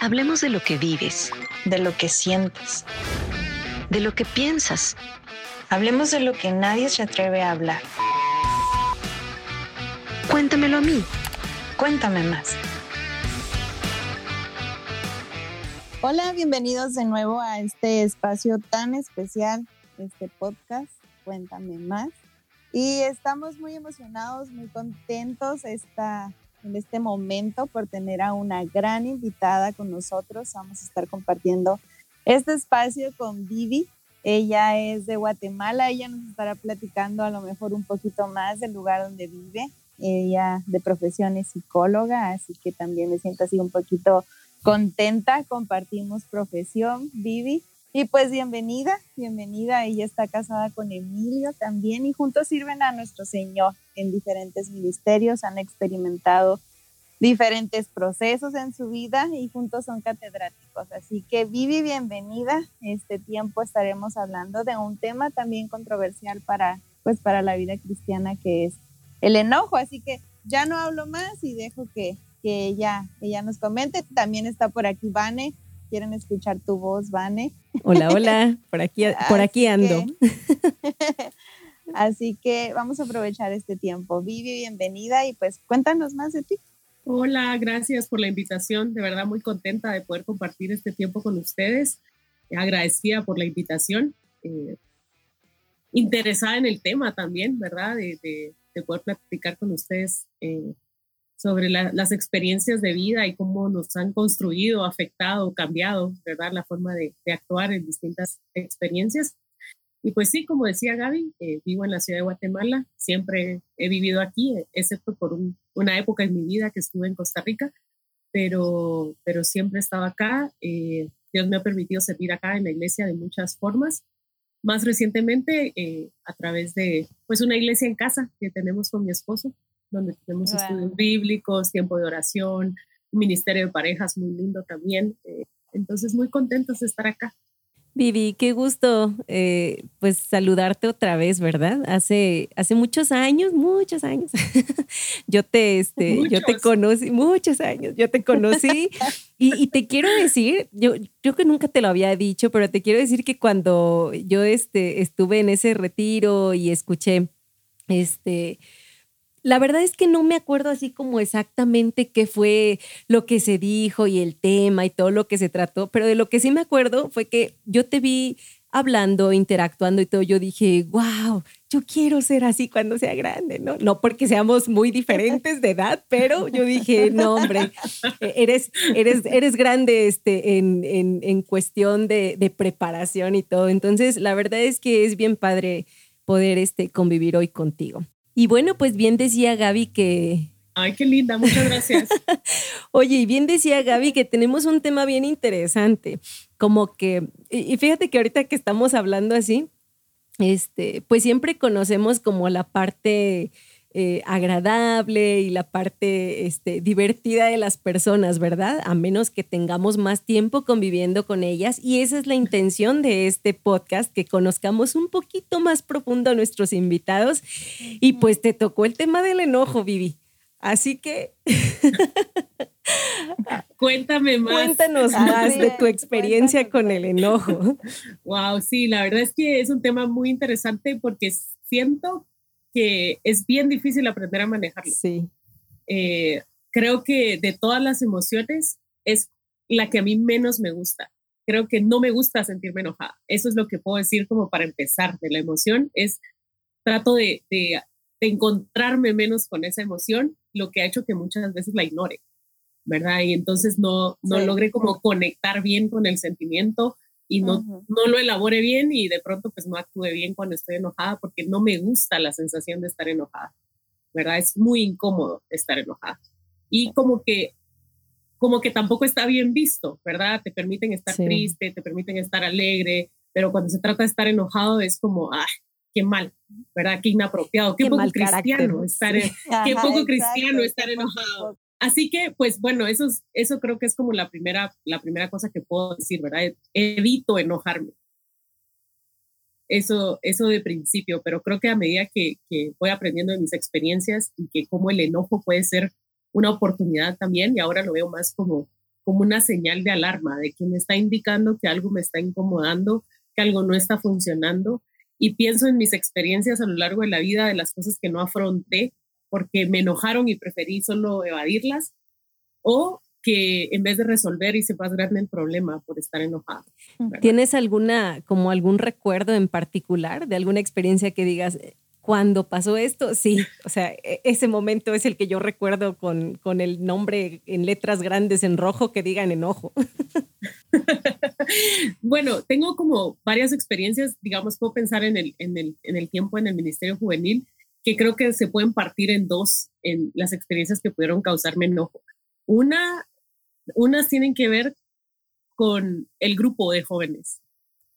Hablemos de lo que vives, de lo que sientes, de lo que piensas. Hablemos de lo que nadie se atreve a hablar. Cuéntamelo a mí. Cuéntame más. Hola, bienvenidos de nuevo a este espacio tan especial, este podcast, Cuéntame más. Y estamos muy emocionados, muy contentos esta, en este momento por tener a una gran invitada con nosotros. Vamos a estar compartiendo este espacio con Vivi. Ella es de Guatemala, ella nos estará platicando a lo mejor un poquito más del lugar donde vive. Ella de profesión es psicóloga, así que también me siento así un poquito contenta, compartimos profesión, Vivi. Y pues bienvenida, bienvenida. Ella está casada con Emilio también y juntos sirven a nuestro Señor en diferentes ministerios, han experimentado diferentes procesos en su vida y juntos son catedráticos. Así que Vivi, bienvenida. Este tiempo estaremos hablando de un tema también controversial para, pues, para la vida cristiana que es el enojo. Así que ya no hablo más y dejo que, que ella, ella nos comente. También está por aquí Vane. Quieren escuchar tu voz, Vane. Hola, hola, por aquí, por aquí ando. así que vamos a aprovechar este tiempo. Vivi, bienvenida y pues cuéntanos más de ti. Hola, gracias por la invitación. De verdad muy contenta de poder compartir este tiempo con ustedes. Agradecida por la invitación. Eh, interesada en el tema también, ¿verdad? De, de, poder platicar con ustedes eh, sobre las experiencias de vida y cómo nos han construido, afectado, cambiado, ¿verdad? La forma de, actuar en distintas experiencias. Y pues sí, como decía Gaby, eh, vivo en la ciudad de Guatemala, siempre he vivido aquí, excepto por una época en mi vida que estuve en Costa Rica, pero, pero siempre he estado acá. Eh, Dios me ha permitido servir acá en la iglesia de muchas formas. Más recientemente, eh, a través de pues una iglesia en casa que tenemos con mi esposo, donde tenemos estudios bíblicos, tiempo de oración, ministerio de parejas muy lindo también. Eh, entonces, muy contentos de estar acá. Vivi, qué gusto eh, pues saludarte otra vez, ¿verdad? Hace, hace muchos años, muchos años, yo te, este, yo te conocí, muchos años, yo te conocí y, te quiero decir, yo, yo que nunca te lo había dicho, pero te quiero decir que cuando yo este, estuve en ese retiro y escuché, este, la verdad es que no me acuerdo así como exactamente qué fue lo que se dijo y el tema y todo lo que se trató, pero de lo que sí me acuerdo fue que yo te vi hablando, interactuando y todo, yo dije, wow, yo quiero ser así cuando sea grande, ¿no? No porque seamos muy diferentes de edad, pero yo dije, no, hombre, e-, eres, eres, eres grande este, en, en, en cuestión de, de, preparación y todo. Entonces, la verdad es que es bien padre poder este, convivir hoy contigo. Y bueno, pues bien decía Gaby que... Ay, qué linda, muchas gracias. Oye, y bien decía Gaby que tenemos un tema bien interesante, como que, y fíjate que ahorita que estamos hablando así, este, pues siempre conocemos como la parte eh, agradable y la parte este, divertida de las personas, ¿verdad? A menos que tengamos más tiempo conviviendo con ellas. Y esa es la intención de este podcast, que conozcamos un poquito más profundo a nuestros invitados. Y pues te tocó el tema del enojo, Vivi. Así que... Cuéntame más. Cuéntanos más de tu experiencia con el enojo. Wow, sí, la verdad es que es un tema muy interesante porque siento que es bien difícil aprender a manejarlo. Sí. Eh, creo que de todas las emociones es la que a mí menos me gusta. Creo que no me gusta sentirme enojada. Eso es lo que puedo decir como para empezar de la emoción. Es trato de, de, encontrarme menos con esa emoción, lo que ha hecho que muchas veces la ignore, ¿verdad? Y entonces no, no logre como conectar bien con el sentimiento y no, no lo elabore bien y de pronto pues no actúe bien cuando estoy enojada porque no me gusta la sensación de estar enojada, ¿verdad? Es muy incómodo estar enojada. Y como que, como que tampoco está bien visto, ¿verdad? Te permiten estar triste, te permiten estar alegre, pero cuando se trata de estar enojado es como, ¡ay, qué mal! ¿Verdad? Qué inapropiado, qué, poco cristiano estar, qué poco cristiano estar enojado. Así que, pues bueno, eso, eso creo que es como la primera, la primera cosa que puedo decir, ¿verdad? Evito enojarme. Eso, eso de principio, pero creo que a medida que, que voy aprendiendo de mis experiencias y que como el enojo puede ser una oportunidad también, y ahora lo veo más como, como una señal de alarma, de que me está indicando que algo me está incomodando, que algo no está funcionando. Y pienso en mis experiencias a lo largo de la vida, de las cosas que no afronté porque me enojaron y preferí solo evadirlas, o que en vez de resolver hice más grande el problema por estar enojado. ¿Tienes alguna, como algún recuerdo en particular de alguna experiencia que digas, eh, cuando pasó esto, sí, o sea, e, ese momento es el que yo recuerdo con, con el nombre en letras grandes en rojo que digan enojo. bueno, tengo como varias experiencias, digamos, puedo pensar en el, en el, en el tiempo en el Ministerio Juvenil, que creo que se pueden partir en dos, en las experiencias que pudieron causarme enojo. Una, unas tienen que ver con el grupo de jóvenes.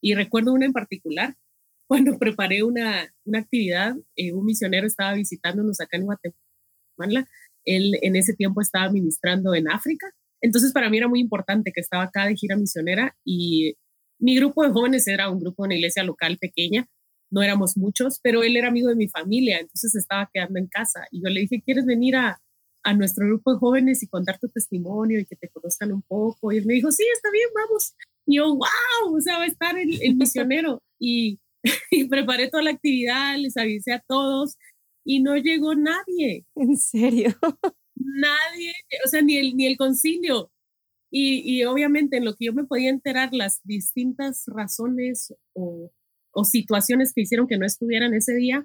Y recuerdo una en particular cuando preparé una, una actividad, eh, un misionero estaba visitándonos acá en Guatemala. Él en ese tiempo estaba ministrando en África. Entonces para mí era muy importante que estaba acá de gira misionera y mi grupo de jóvenes era un grupo de una iglesia local pequeña. No éramos muchos, pero él era amigo de mi familia, entonces estaba quedando en casa. Y yo le dije, ¿quieres venir a, a nuestro grupo de jóvenes y contar tu testimonio y que te conozcan un poco? Y él me dijo, sí, está bien, vamos. Y yo, wow, o sea, va a estar el, el misionero. Y y preparé toda la actividad, les avisé a todos y no llegó nadie. ¿En serio? Nadie, o sea, ni el, ni el concilio. Y, y obviamente en lo que yo me podía enterar, las distintas razones o, o, situaciones que hicieron que no estuvieran ese día,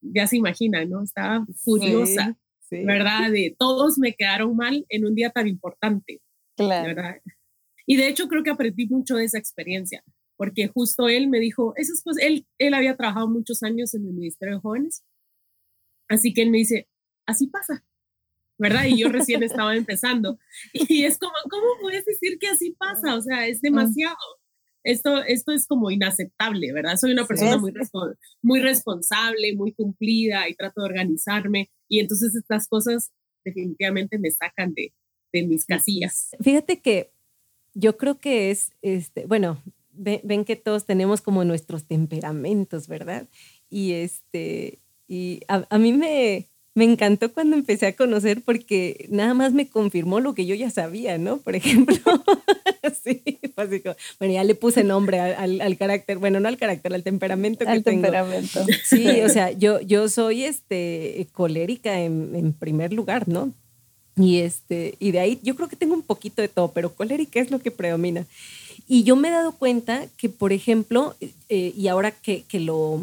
ya se imaginan, ¿no? Estaba furiosa, ¿verdad? De todos me quedaron mal en un día tan importante. Claro. ¿verdad? Y de hecho creo que aprendí mucho de esa experiencia porque justo él me dijo, esas cosas, él, él había trabajado muchos años en el Ministerio de Jóvenes, así que él me dice, así pasa, ¿verdad? Y yo recién estaba empezando. Y es como, ¿cómo puedes decir que así pasa? O sea, es demasiado. Esto, esto es como inaceptable, ¿verdad? Soy una persona muy, muy responsable, muy cumplida y trato de organizarme. Y entonces estas cosas definitivamente me sacan de, de mis casillas. Fíjate que yo creo que es, este, bueno, ven, que todos tenemos como nuestros temperamentos, ¿verdad? Y, este, y a, mí me, me encantó cuando empecé a conocer porque nada más me confirmó lo que yo ya sabía, ¿no? Por ejemplo, sí, básico. Bueno, ya le puse nombre al, al, carácter, bueno, no al carácter, al temperamento que al temperamento. Sí, o sea, yo, yo soy este, colérica en, en, primer lugar, ¿no? Y, este, y de ahí yo creo que tengo un poquito de todo, pero colérica es lo que predomina. Y yo me he dado cuenta que, por ejemplo, eh, y ahora que, que, lo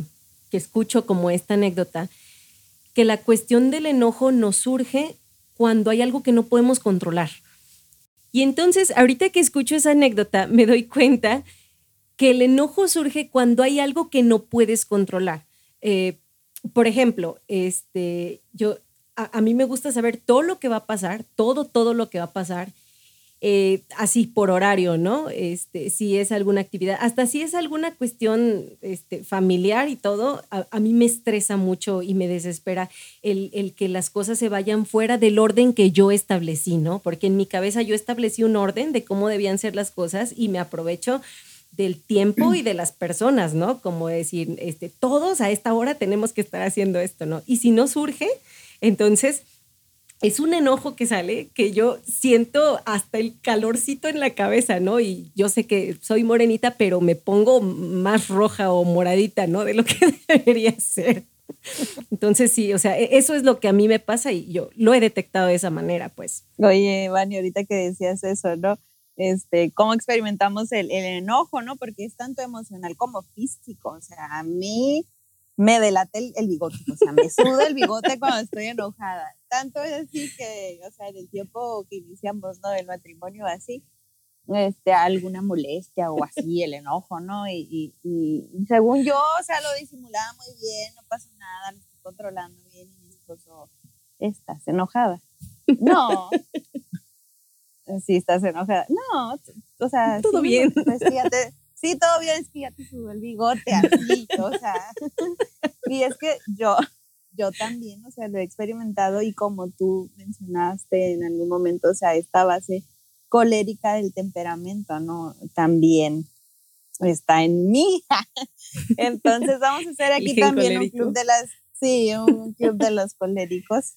que escucho como esta anécdota, que la cuestión del enojo nos surge cuando hay algo que no podemos controlar. Y entonces, ahorita que escucho esa anécdota, me doy cuenta que el enojo surge cuando hay algo que no puedes controlar. Eh, por ejemplo, este, yo, a, a, mí me gusta saber todo lo que va a pasar, todo, todo lo que va a pasar. Eh, así por horario, ¿no? Este, si es alguna actividad, hasta si es alguna cuestión este, familiar y todo, a, mí me estresa mucho y me desespera el, que las cosas se vayan fuera del orden que yo establecí, ¿no? Porque en mi cabeza yo establecí un orden de cómo debían ser las cosas y me aprovecho del tiempo y de las personas, ¿no? Como decir, este, todos a esta hora tenemos que estar haciendo esto, ¿no? Y si no surge, entonces es un enojo que sale que yo siento hasta el calorcito en la cabeza, ¿no? Y yo sé que soy morenita, pero me pongo más roja o moradita, ¿no? De lo que debería ser. Entonces sí, o sea, e-, eso es lo que a mí me pasa y yo lo he detectado de esa manera, pues. Oye, Vani, ahorita que decías eso, ¿no? Este, cómo experimentamos el, el enojo, ¿no? Porque es tanto emocional como físico. O sea, a mí me delata el, el, bigote, o sea, me suda el bigote cuando estoy enojada. Tanto es así que, o sea, en el tiempo que iniciamos, ¿no? El matrimonio así, este, alguna molestia o así, el enojo, ¿no? Y, y, según yo, o sea, lo disimulaba muy bien, no pasa nada, lo estoy controlando bien y mi esposo, ¿estás enojada? No. Sí, estás enojada. No, o sea, todo bien. Pues, fíjate, sí, todo bien, es que ya te subo el bigote así, o sea, y es que yo, yo también, o sea, lo he experimentado y como tú mencionaste en algún momento, o sea, esta base colérica del temperamento, ¿no? También está en mí. Entonces vamos a hacer aquí también un club de las, sí, un club de los coléricos.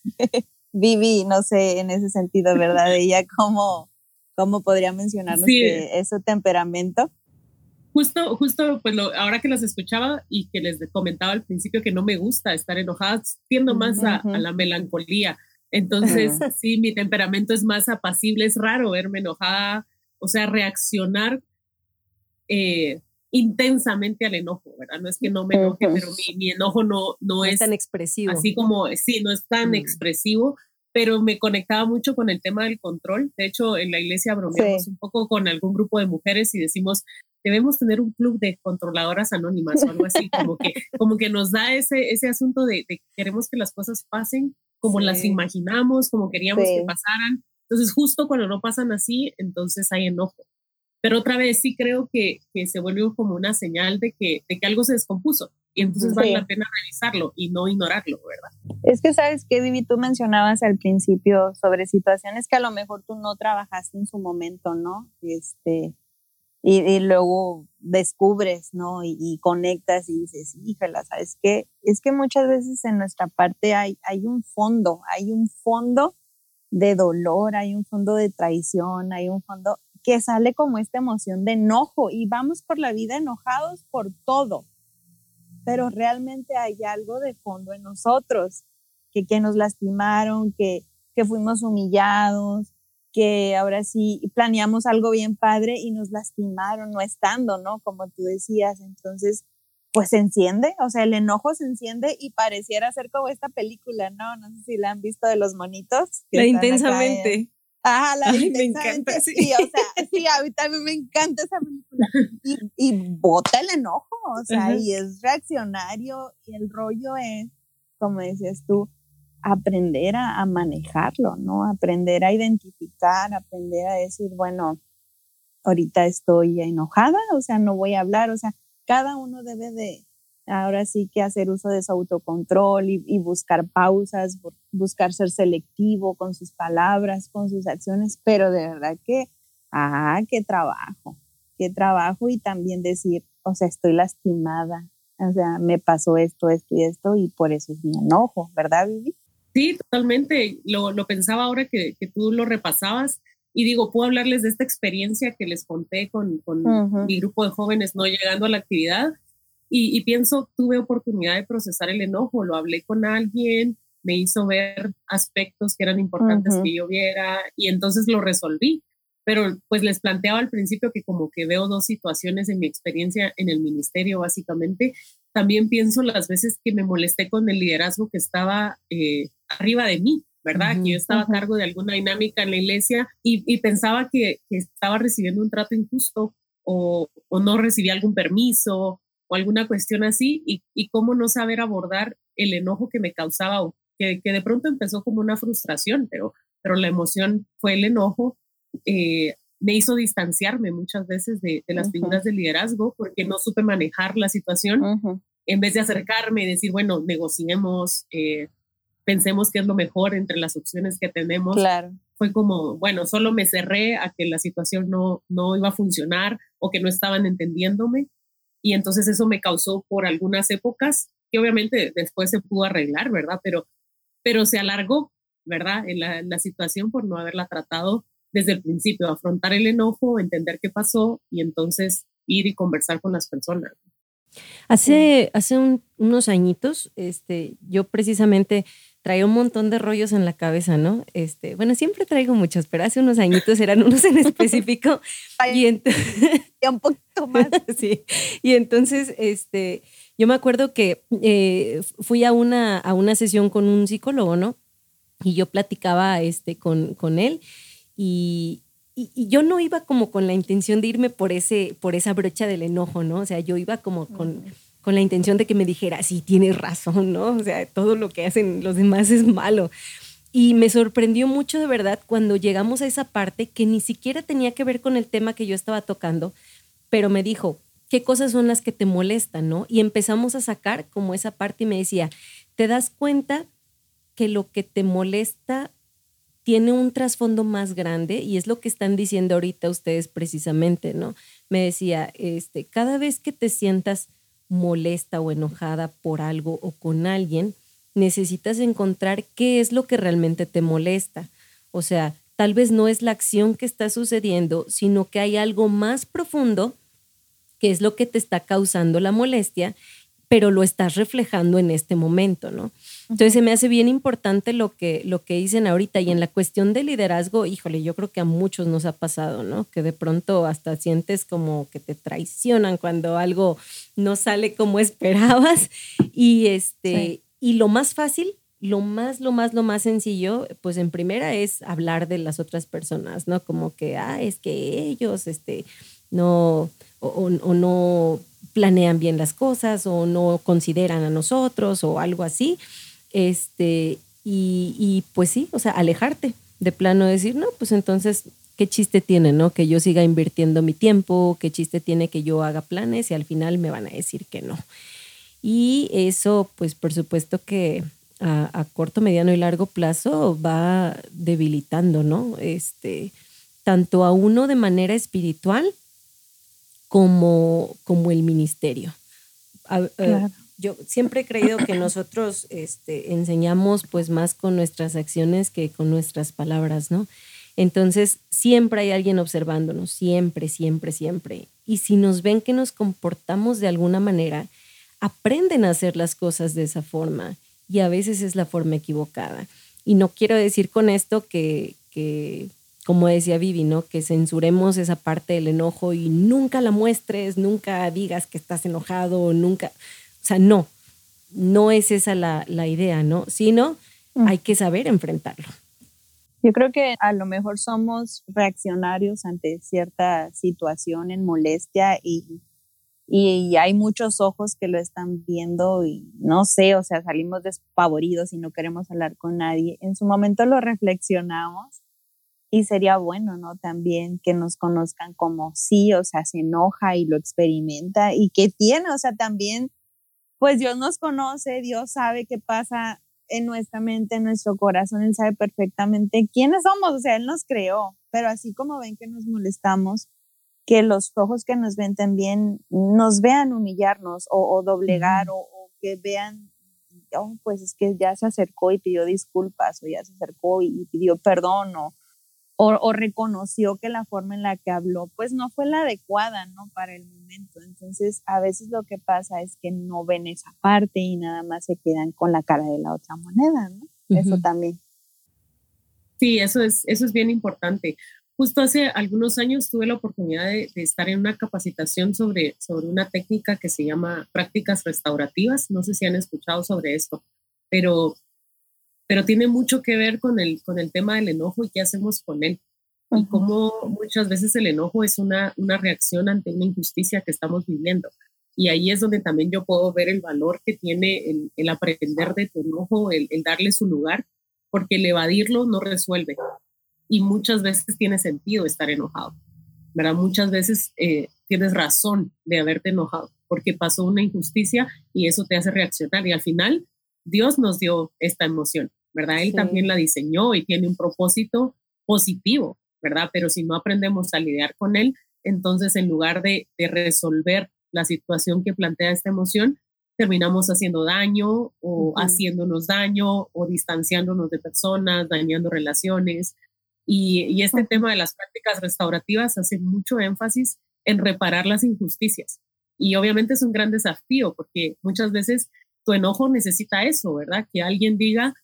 Vivi, no sé, en ese sentido, ¿verdad? Ella como ¿Cómo podría mencionarnos que es su temperamento? Justo, justo, pues ahora que los escuchaba y que les comentaba al principio que no me gusta estar enojada, tiendo más a, la melancolía. Entonces, sí, mi temperamento es más apacible, es raro verme enojada, o sea, reaccionar eh, intensamente al enojo, ¿verdad? No es que no me enoje, pero mi, enojo no, no, es, tan expresivo. Así como, sí, no es tan mm. expresivo, pero me conectaba mucho con el tema del control. De hecho, en la iglesia bromeamos un poco con algún grupo de mujeres y decimos, debemos tener un club de controladoras anónimas o algo así, como que, como que nos da ese, ese asunto de, de queremos que las cosas pasen como las imaginamos, como queríamos que pasaran. Entonces, justo cuando no pasan así, entonces hay enojo. Pero otra vez sí creo que, que se vuelve como una señal de que, de que algo se descompuso y entonces vale la pena revisarlo y no ignorarlo, ¿verdad? Es que sabes que, Vivi, tú mencionabas al principio sobre situaciones que a lo mejor tú no trabajaste en su momento, ¿no? Este, y, luego descubres, ¿no? Y, conectas y dices, híjala, ¿sabes qué? Es que muchas veces en nuestra parte hay, hay un fondo, hay un fondo de dolor, hay un fondo de traición, hay un fondo que sale como esta emoción de enojo y vamos por la vida enojados por todo, pero realmente hay algo de fondo en nosotros, que, que nos lastimaron, que, que fuimos humillados, que ahora sí planeamos algo bien padre y nos lastimaron no estando, ¿no? Como tú decías, entonces, pues se enciende, o sea, el enojo se enciende y pareciera ser como esta película, ¿no? No sé si la han visto de los monitos. La intensamente. Ajá, la Ay, me encanta, sí. o sea, sí, a mí también me encanta esa película. Y, y bota el enojo, o sea, y es reaccionario, y el rollo es, como decías tú, aprender a, a, manejarlo, ¿no? Aprender a identificar, aprender a decir, bueno, ahorita estoy enojada, o sea, no voy a hablar, o sea, cada uno debe de, ahora sí que hacer uso de su autocontrol y, buscar pausas, buscar ser selectivo con sus palabras, con sus acciones, pero de verdad que, ah, qué trabajo, qué trabajo y también decir, o sea, estoy lastimada, o sea, me pasó esto, esto y esto y por eso es mi enojo, ¿verdad, Vivi? Sí, totalmente. Lo, pensaba ahora que, tú lo repasabas y digo, puedo hablarles de esta experiencia que les conté con, mi grupo de jóvenes no llegando a la actividad y, pienso, tuve oportunidad de procesar el enojo, lo hablé con alguien, me hizo ver aspectos que eran importantes que yo viera y entonces lo resolví. Pero pues les planteaba al principio que como que veo dos situaciones en mi experiencia en el ministerio básicamente. También pienso las veces que me molesté con el liderazgo que estaba eh, arriba de mí, ¿verdad? que yo estaba a cargo de alguna dinámica en la iglesia y, pensaba que, estaba recibiendo un trato injusto o, o no recibía algún permiso o alguna cuestión así y, y, cómo no saber abordar el enojo que me causaba o que, que, de pronto empezó como una frustración, pero, pero la emoción fue el enojo. Eh, me hizo distanciarme muchas veces de, de las figuras de liderazgo porque no supe manejar la situación en vez de acercarme y decir, bueno, negociemos, eh, pensemos qué es lo mejor entre las opciones que tenemos. Claro. Fue como, bueno, solo me cerré a que la situación no, no iba a funcionar o que no estaban entendiéndome y entonces eso me causó por algunas épocas, que obviamente después se pudo arreglar, ¿verdad? Pero, pero se alargó, ¿verdad? En la, situación por no haberla tratado desde el principio, afrontar el enojo, entender qué pasó y entonces ir y conversar con las personas. Hace, hace unos añitos, este, yo precisamente traía un montón de rollos en la cabeza, ¿no? Este, bueno, siempre traigo muchos, pero hace unos añitos eran unos en específico. y un poquito más. sí. Y entonces, este, yo me acuerdo que eh, fui a una, a una sesión con un psicólogo, ¿no? Y yo platicaba este, con, con él y, y, yo no iba como con la intención de irme por, ese, por esa brocha del enojo, ¿no? O sea, yo iba como con con la intención de que me dijera, sí, tienes razón, ¿no? O sea, todo lo que hacen los demás es malo. Y me sorprendió mucho de verdad cuando llegamos a esa parte que ni siquiera tenía que ver con el tema que yo estaba tocando, pero me dijo, ¿qué cosas son las que te molestan, no? Y empezamos a sacar como esa parte y me decía, ¿te das cuenta que lo que te molesta tiene un trasfondo más grande y es lo que están diciendo ahorita ustedes precisamente, ¿no? Me decía, este, cada vez que te sientas molesta o enojada por algo o con alguien, necesitas encontrar qué es lo que realmente te molesta. O sea, tal vez no es la acción que está sucediendo, sino que hay algo más profundo que es lo que te está causando la molestia, pero lo estás reflejando en este momento, ¿no? Entonces se me hace bien importante lo que, lo que dicen ahorita y en la cuestión de liderazgo, híjole, yo creo que a muchos nos ha pasado, ¿no? Que de pronto hasta sientes como que te traicionan cuando algo no sale como esperabas y este y lo más fácil, lo más, lo más, lo más sencillo, pues en primera es hablar de las otras personas, ¿no? Como que, ah, es que ellos, este, no, o, no planean bien las cosas o no consideran a nosotros o algo así. Este, y, y, pues sí, o sea, alejarte de plano decir, no, pues entonces, ¿qué chiste tiene, no? Que yo siga invirtiendo mi tiempo, qué chiste tiene que yo haga planes y al final me van a decir que no. Y eso, pues por supuesto que a, corto, mediano y largo plazo va debilitando, ¿no? Este, tanto a uno de manera espiritual como, como el ministerio. Eh, yo siempre he creído que nosotros este, enseñamos pues más con nuestras acciones que con nuestras palabras, ¿no? Entonces, siempre hay alguien observándonos, siempre, siempre, siempre. Y si nos ven que nos comportamos de alguna manera, aprenden a hacer las cosas de esa forma y a veces es la forma equivocada. Y no quiero decir con esto que, que como decía Vivi, ¿no? Que censuremos esa parte del enojo y nunca la muestres, nunca digas que estás enojado, nunca, sea, no, no es esa la, la idea, ¿no? Sino mm. hay que saber enfrentarlo. Yo creo que a lo mejor somos reaccionarios ante cierta situación en molestia y y, hay muchos ojos que lo están viendo y no sé, o sea, salimos despavoridos y no queremos hablar con nadie. En su momento lo reflexionamos y sería bueno, ¿no? También que nos conozcan como sí, o sea, se enoja y lo experimenta y que tiene, o sea, también, pues Dios nos conoce, Dios sabe qué pasa en nuestra mente, en nuestro corazón, Él sabe perfectamente quiénes somos, o sea, Él nos creó, pero así como ven que nos molestamos, que los ojos que nos ven también nos vean humillarnos o, doblegar o, que vean, oh, pues es que ya se acercó y pidió disculpas o ya se acercó y pidió perdón o, o, reconoció que la forma en la que habló pues no fue la adecuada, ¿no? Para el momento. Entonces, a veces lo que pasa es que no ven esa parte y nada más se quedan con la cara de la otra moneda, ¿no? Eso también. Sí, eso es, eso es bien importante. Justo hace algunos años tuve la oportunidad de, estar en una capacitación sobre, sobre una técnica que se llama prácticas restaurativas. No sé si han escuchado sobre esto, pero, pero tiene mucho que ver con el, con el tema del enojo y qué hacemos con él. Y cómo muchas veces el enojo es una, una reacción ante una injusticia que estamos viviendo. Y ahí es donde también yo puedo ver el valor que tiene el, el aprender de tu enojo, el, el darle su lugar, porque el evadirlo no resuelve y muchas veces tiene sentido estar enojado, ¿verdad? Muchas veces eh, tienes razón de haberte enojado porque pasó una injusticia y eso te hace reaccionar y al final Dios nos dio esta emoción, ¿verdad? Él también la diseñó y tiene un propósito positivo, ¿verdad? Pero si no aprendemos a lidiar con él, entonces en lugar de, de resolver la situación que plantea esta emoción, terminamos haciendo daño o haciéndonos daño o distanciándonos de personas, dañando relaciones, y, este tema de las prácticas restaurativas hace mucho énfasis en reparar las injusticias. Y obviamente es un gran desafío porque muchas veces tu enojo necesita eso, ¿verdad? Que alguien diga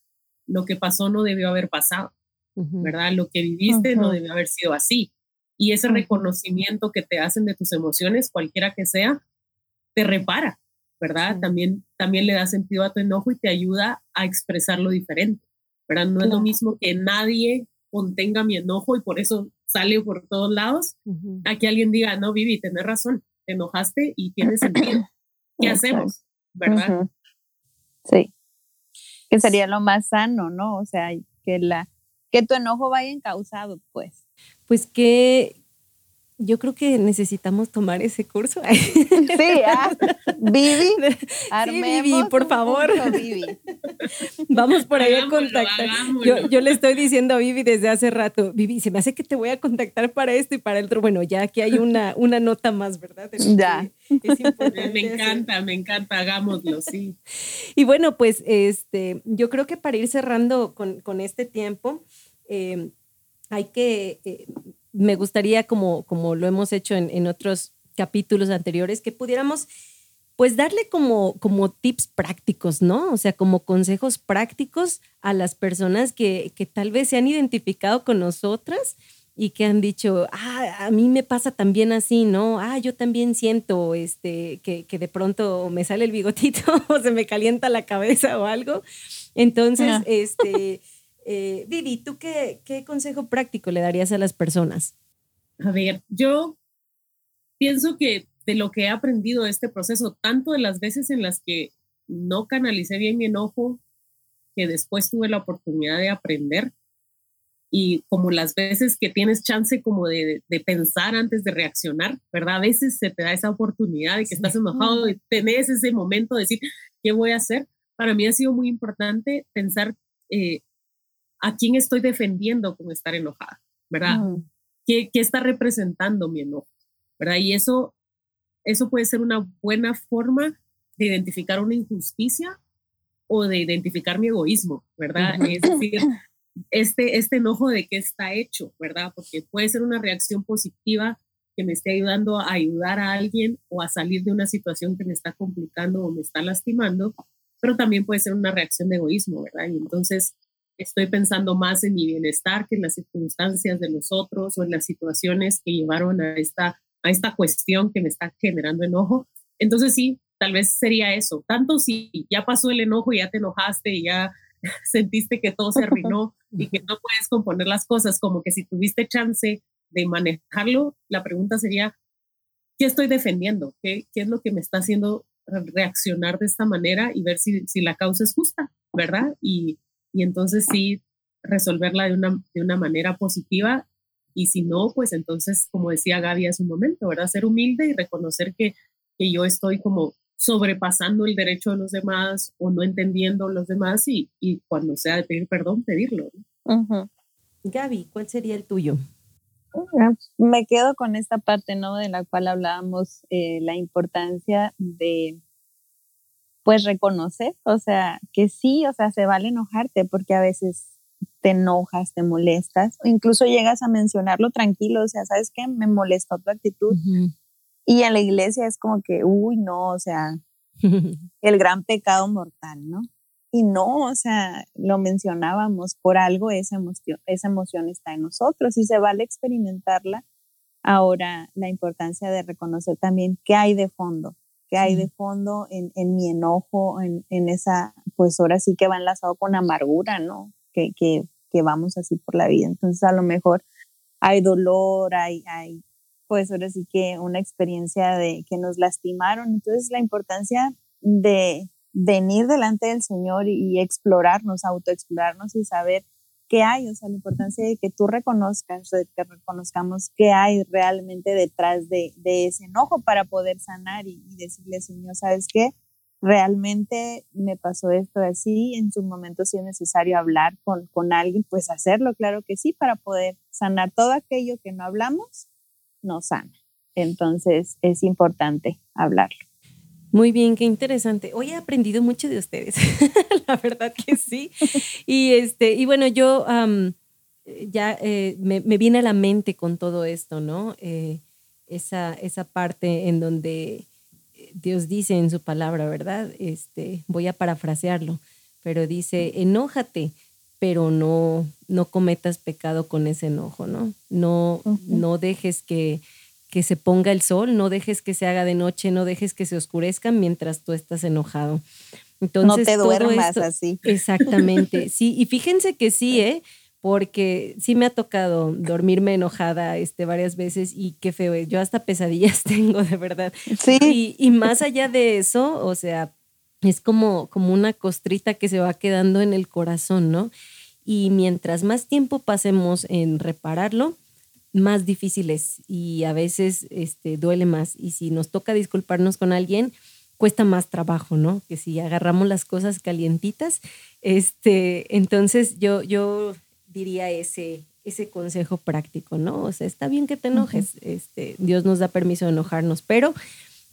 lo que pasó no debió haber pasado, ¿verdad? Lo que viviste no debió haber sido así. Y ese reconocimiento que te hacen de tus emociones, cualquiera que sea, te repara, ¿verdad? También, también le da sentido a tu enojo y te ayuda a expresarlo diferente, ¿verdad? No es lo mismo que nadie contenga mi enojo y por eso sale por todos lados, a que alguien diga, no, Vivi, tenés razón, te enojaste y tiene sentido. ¿Qué hacemos? ¿Verdad? Sí. Que sería lo más sano, ¿no? O sea, que la que tu enojo vaya encausado, pues. Pues que yo creo que necesitamos tomar ese curso. Sí, ah, Vivi, sí, Vivi, por favor. Vamos por ahí a contactar. Yo, yo, le estoy diciendo a Vivi desde hace rato, Vivi, se me hace que te voy a contactar para esto y para el otro. Bueno, ya aquí hay una, una nota más, ¿verdad? Ya. me encanta, me encanta, hagámoslo, sí. Y bueno, pues este, yo creo que para ir cerrando con, con este tiempo, eh, hay que, eh, me gustaría, como, como lo hemos hecho en, en otros capítulos anteriores, que pudiéramos pues darle como, como tips prácticos, ¿no? O sea, como consejos prácticos a las personas que, que tal vez se han identificado con nosotras y que han dicho, ah, a mí me pasa también así, ¿no? Ah, yo también siento este, que, que de pronto me sale el bigotito o se me calienta la cabeza o algo. Entonces, este, eh, Vivi, ¿tú qué, qué consejo práctico le darías a las personas? A ver, yo pienso que de lo que he aprendido de este proceso, tanto de las veces en las que no canalicé bien mi enojo, que después tuve la oportunidad de aprender, y como las veces que tienes chance como de, pensar antes de reaccionar, ¿verdad? A veces se te da esa oportunidad de que estás enojado y tenés ese momento de decir, ¿qué voy a hacer? Para mí ha sido muy importante pensar eh, a quién estoy defendiendo con estar enojada, ¿verdad? ¿Qué, ¿Qué, está representando mi enojo? ¿Verdad? Y eso eso puede ser una buena forma de identificar una injusticia o de identificar mi egoísmo, ¿verdad? Es decir, este, este enojo de qué está hecho, ¿verdad? Porque puede ser una reacción positiva que me esté ayudando a ayudar a alguien o a salir de una situación que me está complicando o me está lastimando, pero también puede ser una reacción de egoísmo, ¿verdad? Y entonces estoy pensando más en mi bienestar que en las circunstancias de los otros o en las situaciones que llevaron a esta a esta cuestión que me está generando enojo. Entonces sí, tal vez sería eso. Tanto si ya pasó el enojo y ya te enojaste y ya sentiste que todo se arruinó y que no puedes componer las cosas, como que si tuviste chance de manejarlo, la pregunta sería, ¿qué estoy defendiendo? ¿Qué, qué es lo que me está haciendo reaccionar de esta manera y ver si, si la causa es justa, ¿verdad? Y, y entonces sí resolverla de una, de una manera positiva y si no, pues entonces, como decía Gaby hace un momento, ¿verdad? Ser humilde y reconocer que, que yo estoy como sobrepasando el derecho de los demás o no entendiendo los demás y, y cuando sea de pedir perdón, pedirlo. Gaby, ¿cuál sería el tuyo? Ah, me quedo con esta parte, ¿no? De la cual hablábamos, eh, la importancia de, pues, reconocer, o sea, que sí, o sea, se vale enojarte porque a veces te enojas, te molestas, o incluso llegas a mencionarlo tranquilo, o sea, ¿sabes qué? Me molestó tu actitud. Y en la iglesia es como que, uy, no, o sea, el gran pecado mortal, ¿no? Y no, o sea, lo mencionábamos, por algo esa emoción, esa emoción está en nosotros y se vale experimentarla. Ahora, la importancia de reconocer también qué hay de fondo, qué hay de fondo en, en mi enojo, en, en, esa, pues ahora sí que va enlazado con amargura, ¿no? Que, que que vamos así por la vida. Entonces a lo mejor hay dolor, hay, hay pues ahora sí que una experiencia de que nos lastimaron. Entonces la importancia de venir delante del Señor y, explorarnos, autoexplorarnos y saber hay, o sea, la importancia de que tú reconozcas, de que reconozcamos qué hay realmente detrás de, de ese enojo para poder sanar y, y decirle, Señor, ¿sabes qué? realmente me pasó esto así, en su momento si es necesario hablar con, con alguien, pues hacerlo, claro que sí, para poder sanar todo aquello que no hablamos, no sana. Entonces es importante hablarlo. Muy bien, qué interesante. Hoy he aprendido mucho de ustedes, la verdad que sí. Y este, y bueno, yo ya eh, me, me, viene a la mente con todo esto, ¿no? Eh, esa, esa parte en donde Dios dice en su palabra, ¿verdad? Este, voy a parafrasearlo, pero dice, enójate, pero no, no cometas pecado con ese enojo, ¿no? No, no dejes que, que se ponga el sol, no dejes que se haga de noche, no dejes que se oscurezca mientras tú estás enojado. Entonces, no te duermas así. Exactamente, sí, y fíjense que sí, ¿eh? porque sí me ha tocado dormirme enojada este, varias veces y qué feo, yo hasta pesadillas tengo de verdad. Sí. Y, más allá de eso, o sea, es como, como una costrita que se va quedando en el corazón, ¿no? Y mientras más tiempo pasemos en repararlo, más difícil es y a veces este, duele más. Y si nos toca disculparnos con alguien, cuesta más trabajo, ¿no? Que si agarramos las cosas calientitas, este, entonces yo, yo diría ese, ese consejo práctico, ¿no? O sea, está bien que te enojes, este, Dios nos da permiso de enojarnos, pero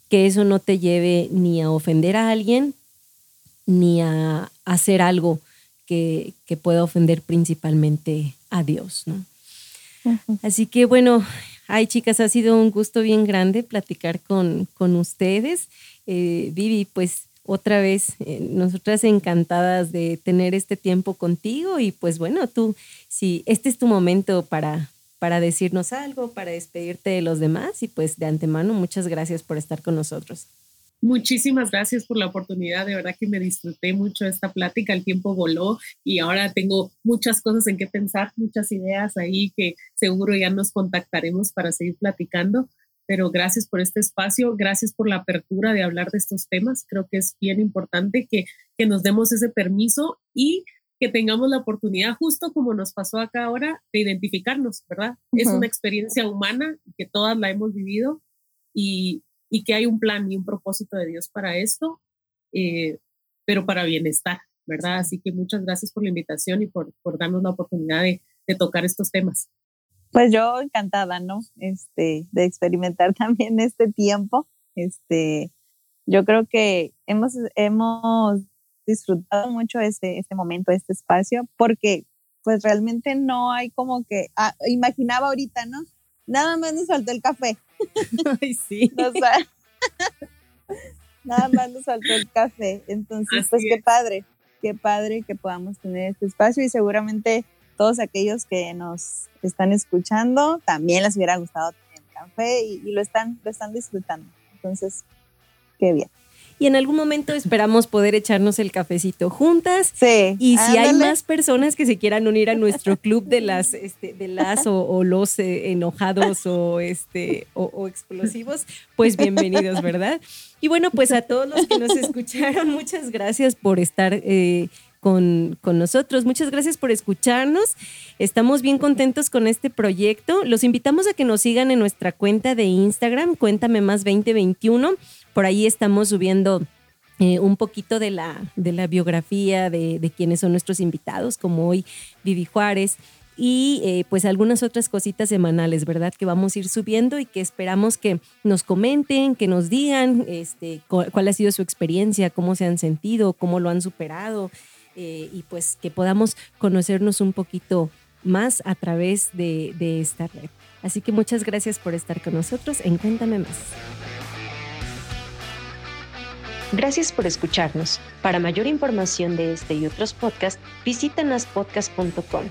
que eso no te lleve ni a ofender a alguien, ni a hacer algo que, que pueda ofender principalmente a Dios, ¿no? Así que bueno, ay chicas, ha sido un gusto bien grande platicar con, con ustedes. Eh, Vivi, pues otra vez, eh, nosotras encantadas de tener este tiempo contigo y pues bueno, tú, si este es tu momento para, para decirnos algo, para despedirte de los demás y pues de antemano, muchas gracias por estar con nosotros. Muchísimas gracias por la oportunidad, de verdad que me disfruté mucho esta plática, el tiempo voló y ahora tengo muchas cosas en que pensar, muchas ideas ahí que seguro ya nos contactaremos para seguir platicando pero gracias por este espacio, gracias por la apertura de hablar de estos temas. Creo que es bien importante que, que nos demos ese permiso y que tengamos la oportunidad, justo como nos pasó acá ahora, de identificarnos, ¿verdad? Es una experiencia humana que todas la hemos vivido y, y, que hay un plan y un propósito de Dios para esto, eh, pero para bienestar, ¿verdad? Así que muchas gracias por la invitación y por, por darnos la oportunidad de, de tocar estos temas. Pues yo encantada, ¿no? Este, de experimentar también este tiempo. Este, yo creo que hemos, hemos disfrutado mucho este, este momento, este espacio, porque pues realmente no hay como que, ah, imaginaba ahorita, ¿no? Nada más nos faltó el café. Ay, sí. nada más nos faltó el café. Entonces, pues qué padre, qué padre que podamos tener este espacio y seguramente todos aquellos que nos están escuchando también les hubiera gustado tener café y, lo, están, lo están disfrutando. Entonces, qué bien. Y en algún momento esperamos poder echarnos el cafecito juntas. Sí. Y si hay más personas que se quieran unir a nuestro club de las, este, de las o, los eh, enojados o, este, o, explosivos, pues bienvenidos, ¿verdad? Y bueno, pues a todos los que nos escucharon, muchas gracias por estar eh, con, nosotros. Muchas gracias por escucharnos. Estamos bien contentos con este proyecto. Los invitamos a que nos sigan en nuestra cuenta de Instagram, Cuéntame Más 2021. Por ahí estamos subiendo eh, un poquito de la, de la biografía de, de quienes son nuestros invitados, como hoy Vivi Juárez y eh, pues algunas otras cositas semanales, ¿verdad? Que vamos a ir subiendo y que esperamos que nos comenten, que nos digan este, cuál ha sido su experiencia, cómo se han sentido, cómo lo han superado. Eh, y pues que podamos conocernos un poquito más a través de, esta red. Así que muchas gracias por estar con nosotros en Cuéntame más. Gracias por escucharnos. Para mayor información de este y otros podcasts, visita naspodcast.com.